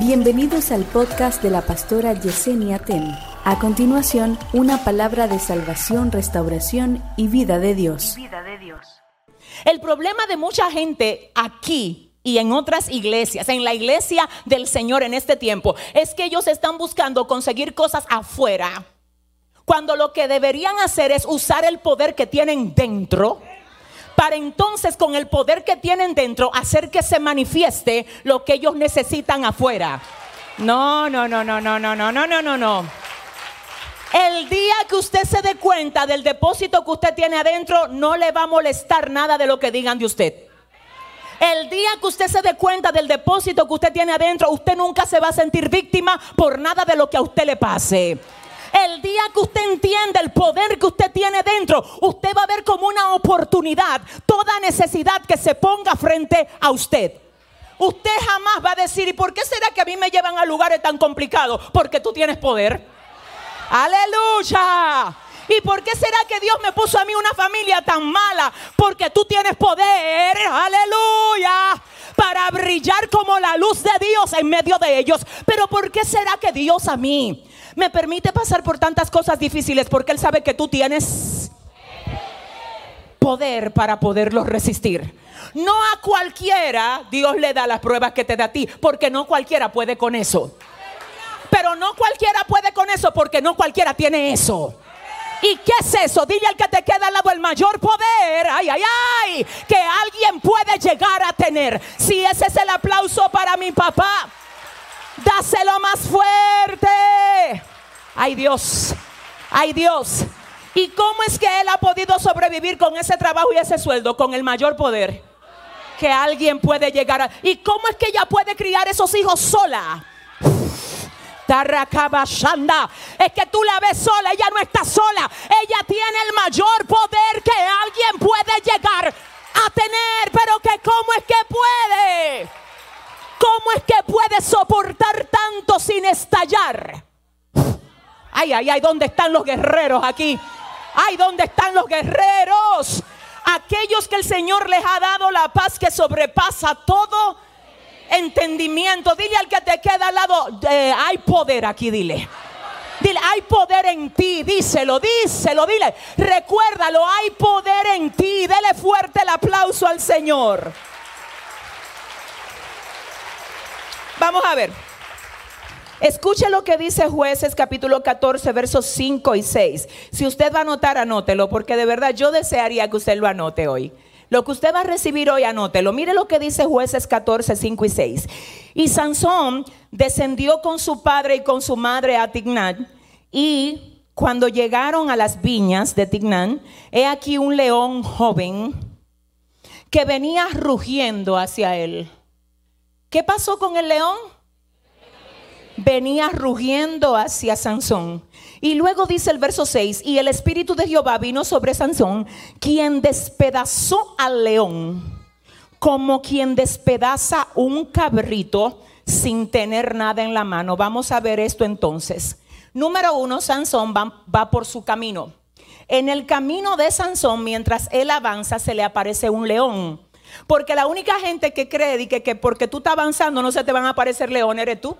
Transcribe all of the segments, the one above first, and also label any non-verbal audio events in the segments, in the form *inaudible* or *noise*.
Bienvenidos al podcast de la pastora Yesenia Ten. A continuación, una palabra de salvación, restauración y vida de Dios. El problema de mucha gente aquí y en otras iglesias, en la iglesia del Señor en este tiempo, es que ellos están buscando conseguir cosas afuera, cuando lo que deberían hacer es usar el poder que tienen dentro para entonces con el poder que tienen dentro hacer que se manifieste lo que ellos necesitan afuera. No, no, no, no, no, no, no, no, no, no, no. El día que usted se dé cuenta del depósito que usted tiene adentro, no le va a molestar nada de lo que digan de usted. El día que usted se dé cuenta del depósito que usted tiene adentro, usted nunca se va a sentir víctima por nada de lo que a usted le pase. El día que usted entiende el poder que usted tiene dentro, usted va a ver como una oportunidad toda necesidad que se ponga frente a usted. Usted jamás va a decir, ¿y por qué será que a mí me llevan a lugares tan complicados? Porque tú tienes poder. Aleluya. ¿Y por qué será que Dios me puso a mí una familia tan mala? Porque tú tienes poder. Aleluya. Para brillar como la luz de Dios en medio de ellos. Pero ¿por qué será que Dios a mí me permite pasar por tantas cosas difíciles? Porque Él sabe que tú tienes poder para poderlos resistir. No a cualquiera Dios le da las pruebas que te da a ti. Porque no cualquiera puede con eso. Pero no cualquiera puede con eso porque no cualquiera tiene eso. ¿Y qué es eso? Dile al que te queda al lado el mayor poder. Ay, ay, ay. Que alguien puede llegar a tener. Si ese es el aplauso para mi papá, dáselo más fuerte. Ay Dios, ay Dios. ¿Y cómo es que él ha podido sobrevivir con ese trabajo y ese sueldo? Con el mayor poder que alguien puede llegar a... ¿Y cómo es que ella puede criar esos hijos sola? Es que tú la ves sola, ella no está sola. Ella tiene el mayor poder que alguien puede llegar a tener. Pero que cómo es que puede. ¿Cómo es que puede soportar tanto sin estallar? Ay, ay, ay, ¿dónde están los guerreros aquí? Ay, ¿dónde están los guerreros? Aquellos que el Señor les ha dado la paz que sobrepasa todo entendimiento. Dile al que te queda al lado, eh, hay poder aquí, dile. Dile, hay poder en ti, díselo, díselo, dile. Recuérdalo, hay poder en ti. Dele fuerte el aplauso al Señor. Vamos a ver. Escuche lo que dice jueces capítulo 14 versos 5 y 6. Si usted va a anotar, anótelo, porque de verdad yo desearía que usted lo anote hoy. Lo que usted va a recibir hoy, anótelo. Mire lo que dice jueces 14, 5 y 6. Y Sansón descendió con su padre y con su madre a Tignat. Y cuando llegaron a las viñas de Tignán, he aquí un león joven que venía rugiendo hacia él. ¿Qué pasó con el león? Venía rugiendo hacia Sansón. Y luego dice el verso 6, y el Espíritu de Jehová vino sobre Sansón, quien despedazó al león, como quien despedaza un cabrito sin tener nada en la mano. Vamos a ver esto entonces. Número uno, Sansón va, va por su camino. En el camino de Sansón, mientras él avanza, se le aparece un león. Porque la única gente que cree que, que porque tú estás avanzando no se te van a aparecer leones, eres tú.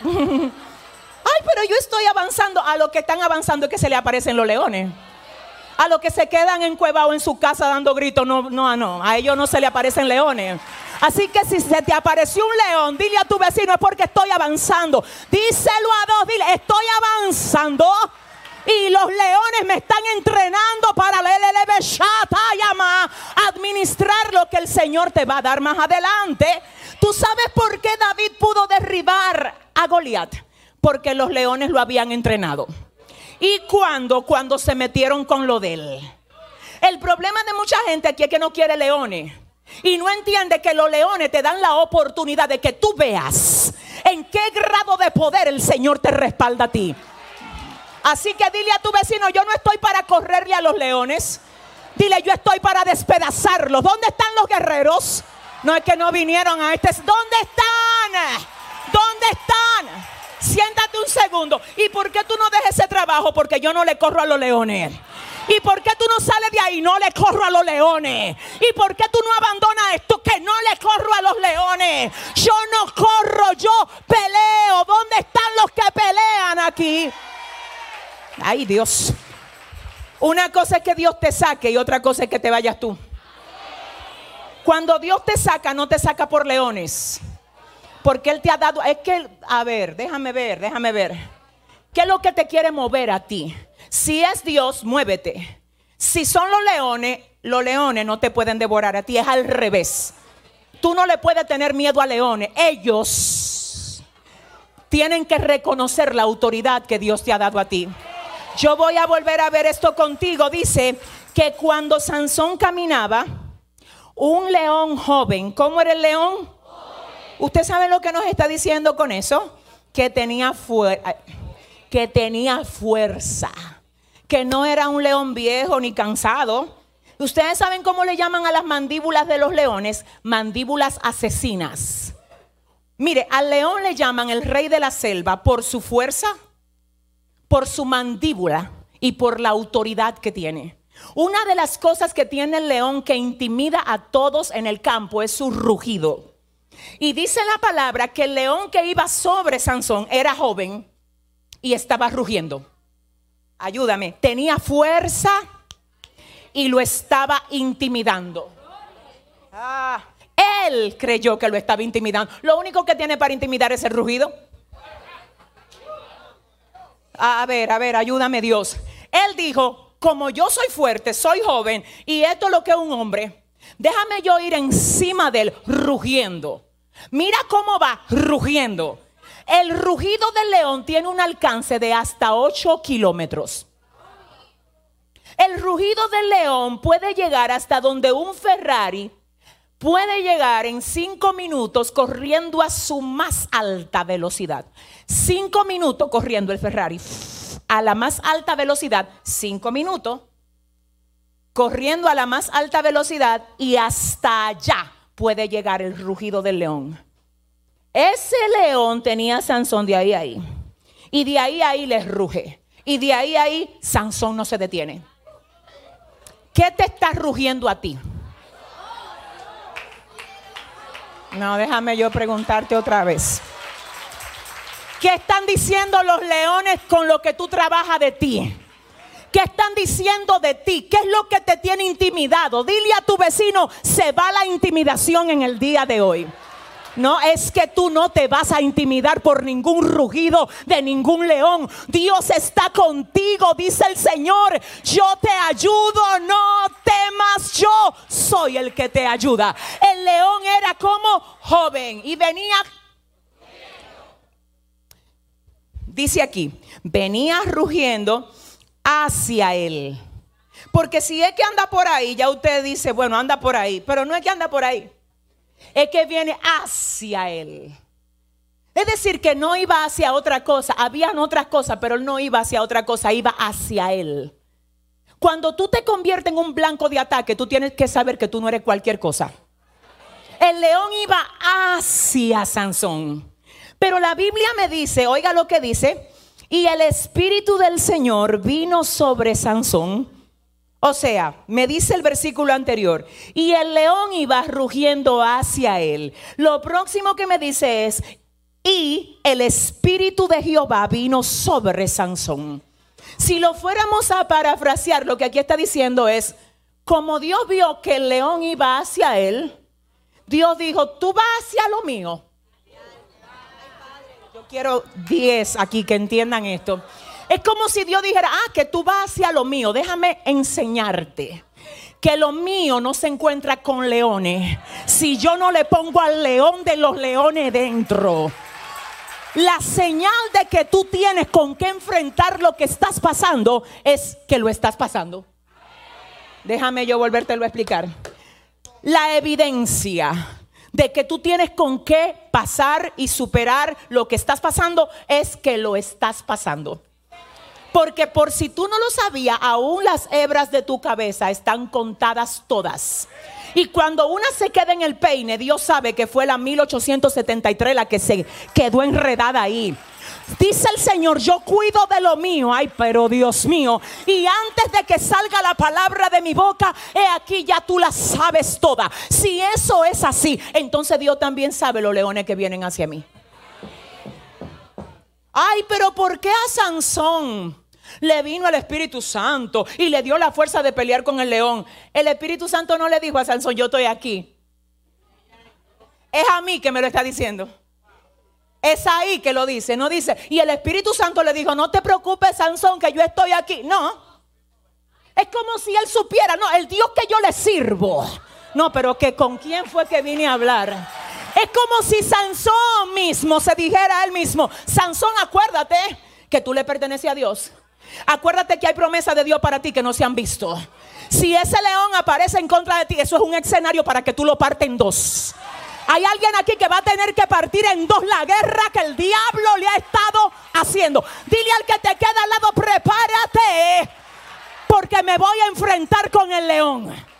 *laughs* Ay, pero yo estoy avanzando. A lo que están avanzando es que se le aparecen los leones. A los que se quedan en en su casa dando gritos, no, no, no. A ellos no se le aparecen leones. Así que si se te apareció un león, dile a tu vecino, es porque estoy avanzando. Díselo a dos, dile, estoy avanzando. Y los leones me están entrenando para administrar lo que el Señor te va a dar más adelante. ¿Tú sabes por qué David pudo derribar a Goliat? porque los leones lo habían entrenado. ¿Y cuando Cuando se metieron con lo de él. El problema de mucha gente aquí es que no quiere leones. Y no entiende que los leones te dan la oportunidad de que tú veas en qué grado de poder el Señor te respalda a ti. Así que dile a tu vecino, yo no estoy para correrle a los leones. Dile, yo estoy para despedazarlos. ¿Dónde están los guerreros? No es que no vinieron a este. ¿Dónde están? ¿Dónde están? Siéntate un segundo. ¿Y por qué tú no dejas ese trabajo? Porque yo no le corro a los leones. ¿Y por qué tú no sales de ahí? No le corro a los leones. ¿Y por qué tú no abandonas esto? Que no le corro a los leones. Yo no corro, yo peleo. ¿Dónde están los que pelean aquí? Ay, Dios. Una cosa es que Dios te saque y otra cosa es que te vayas tú. Cuando Dios te saca, no te saca por leones. Porque Él te ha dado, es que, a ver, déjame ver, déjame ver. ¿Qué es lo que te quiere mover a ti? Si es Dios, muévete. Si son los leones, los leones no te pueden devorar a ti, es al revés. Tú no le puedes tener miedo a leones. Ellos tienen que reconocer la autoridad que Dios te ha dado a ti. Yo voy a volver a ver esto contigo. Dice que cuando Sansón caminaba, un león joven, ¿cómo era el león? ¿Usted sabe lo que nos está diciendo con eso? Que tenía, que tenía fuerza, que no era un león viejo ni cansado. Ustedes saben cómo le llaman a las mandíbulas de los leones, mandíbulas asesinas. Mire, al león le llaman el rey de la selva por su fuerza, por su mandíbula y por la autoridad que tiene. Una de las cosas que tiene el león que intimida a todos en el campo es su rugido. Y dice la palabra que el león que iba sobre Sansón era joven y estaba rugiendo. Ayúdame, tenía fuerza y lo estaba intimidando. Ah, él creyó que lo estaba intimidando. Lo único que tiene para intimidar es el rugido. A ver, a ver, ayúdame Dios. Él dijo, como yo soy fuerte, soy joven y esto es lo que es un hombre, déjame yo ir encima de él rugiendo. Mira cómo va rugiendo. El rugido del león tiene un alcance de hasta 8 kilómetros. El rugido del león puede llegar hasta donde un Ferrari puede llegar en cinco minutos corriendo a su más alta velocidad. Cinco minutos corriendo el Ferrari a la más alta velocidad, cinco minutos, corriendo a la más alta velocidad y hasta allá puede llegar el rugido del león. Ese león tenía a Sansón de ahí a ahí. Y de ahí a ahí le ruge. Y de ahí a ahí Sansón no se detiene. ¿Qué te está rugiendo a ti? No, déjame yo preguntarte otra vez. ¿Qué están diciendo los leones con lo que tú trabajas de ti? ¿Qué están diciendo de ti? ¿Qué es lo que te tiene intimidado? Dile a tu vecino, se va la intimidación en el día de hoy. No es que tú no te vas a intimidar por ningún rugido de ningún león. Dios está contigo, dice el Señor. Yo te ayudo, no temas, yo soy el que te ayuda. El león era como joven y venía dice aquí, venía rugiendo hacia él. Porque si es que anda por ahí, ya usted dice, bueno, anda por ahí, pero no es que anda por ahí, es que viene hacia él. Es decir, que no iba hacia otra cosa, habían otras cosas, pero no iba hacia otra cosa, iba hacia él. Cuando tú te conviertes en un blanco de ataque, tú tienes que saber que tú no eres cualquier cosa. El león iba hacia Sansón. Pero la Biblia me dice, oiga lo que dice, y el Espíritu del Señor vino sobre Sansón. O sea, me dice el versículo anterior, y el león iba rugiendo hacia él. Lo próximo que me dice es, y el Espíritu de Jehová vino sobre Sansón. Si lo fuéramos a parafrasear, lo que aquí está diciendo es, como Dios vio que el león iba hacia él, Dios dijo, tú vas hacia lo mío, quiero 10 aquí que entiendan esto. Es como si Dios dijera, ah, que tú vas hacia lo mío, déjame enseñarte que lo mío no se encuentra con leones si yo no le pongo al león de los leones dentro. La señal de que tú tienes con qué enfrentar lo que estás pasando es que lo estás pasando. Déjame yo volvértelo a explicar. La evidencia de que tú tienes con qué pasar y superar lo que estás pasando, es que lo estás pasando. Porque por si tú no lo sabías, aún las hebras de tu cabeza están contadas todas. Y cuando una se queda en el peine, Dios sabe que fue la 1873 la que se quedó enredada ahí. Dice el Señor, yo cuido de lo mío. Ay, pero Dios mío. Y antes de que salga la palabra de mi boca, he aquí ya tú la sabes toda. Si eso es así, entonces Dios también sabe los leones que vienen hacia mí. Ay, pero ¿por qué a Sansón? Le vino el Espíritu Santo y le dio la fuerza de pelear con el león. El Espíritu Santo no le dijo a Sansón, yo estoy aquí. Es a mí que me lo está diciendo. Es ahí que lo dice, no dice. Y el Espíritu Santo le dijo, no te preocupes, Sansón, que yo estoy aquí. No. Es como si él supiera, no, el Dios que yo le sirvo. No, pero que con quién fue que vine a hablar. Es como si Sansón mismo se dijera a él mismo, Sansón, acuérdate que tú le perteneces a Dios. Acuérdate que hay promesas de Dios para ti que no se han visto. Si ese león aparece en contra de ti, eso es un escenario para que tú lo partes en dos. Hay alguien aquí que va a tener que partir en dos la guerra que el diablo le ha estado haciendo. Dile al que te queda al lado, prepárate, porque me voy a enfrentar con el león.